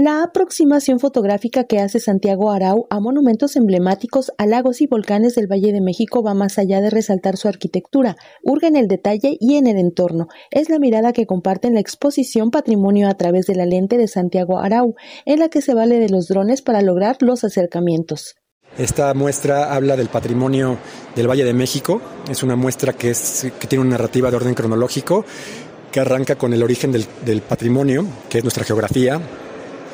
La aproximación fotográfica que hace Santiago Arau a monumentos emblemáticos, a lagos y volcanes del Valle de México va más allá de resaltar su arquitectura, urge en el detalle y en el entorno. Es la mirada que comparten la exposición Patrimonio a través de la lente de Santiago Arau, en la que se vale de los drones para lograr los acercamientos. Esta muestra habla del patrimonio del Valle de México. Es una muestra que, tiene una narrativa de orden cronológico que arranca con el origen del patrimonio, que es nuestra geografía,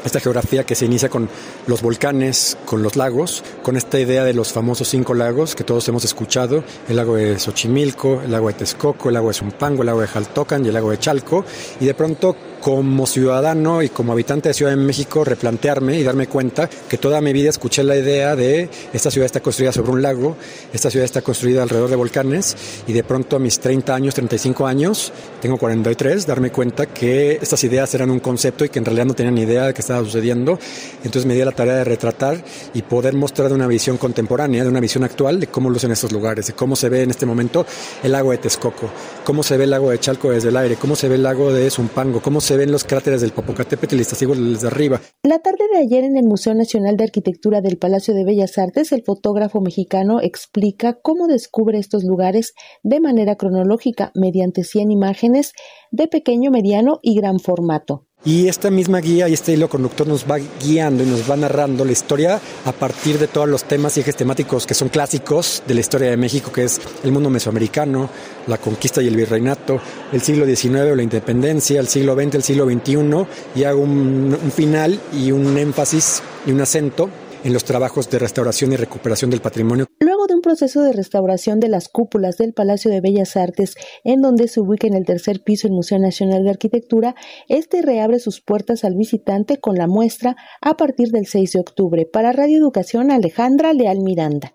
esta geografía que se inicia con los volcanes, con los lagos, con esta idea de los famosos cinco lagos que todos hemos escuchado, el lago de Xochimilco, el lago de Texcoco, el lago de Zumpango, el lago de Jaltocan y el lago de Chalco, y de pronto como ciudadano y como habitante de Ciudad de México replantearme y darme cuenta que toda mi vida escuché la idea de esta ciudad está construida sobre un lago, esta ciudad está construida alrededor de volcanes y de pronto a mis 30 años, 35 años, tengo 43, darme cuenta que estas ideas eran un concepto y que en realidad no tenían ni idea de qué estaba sucediendo. Entonces me di la tarea de retratar y poder mostrar una visión contemporánea, de una visión actual de cómo lucen estos lugares, de cómo se ve en este momento el lago de Texcoco, cómo se ve el lago de Chalco desde el aire, cómo se ve el lago de Zumpango, cómo se ven los cráteres del Popocatépetl y desde arriba. La tarde de ayer en el Museo Nacional de Arquitectura del Palacio de Bellas Artes, el fotógrafo mexicano explica cómo descubre estos lugares de manera cronológica mediante 100 imágenes de pequeño, mediano y gran formato. Y esta misma guía y este hilo conductor nos va guiando y nos va narrando la historia a partir de todos los temas y ejes temáticos que son clásicos de la historia de México, que es el mundo mesoamericano, la conquista y el virreinato, el siglo XIX o la independencia, el siglo XX, el siglo XXI, y hago un, un final y un énfasis y un acento en los trabajos de restauración y recuperación del patrimonio. De un proceso de restauración de las cúpulas del Palacio de Bellas Artes, en donde se ubica en el tercer piso el Museo Nacional de Arquitectura, este reabre sus puertas al visitante con la muestra a partir del 6 de octubre. Para Radio Educación, Alejandra Leal Miranda.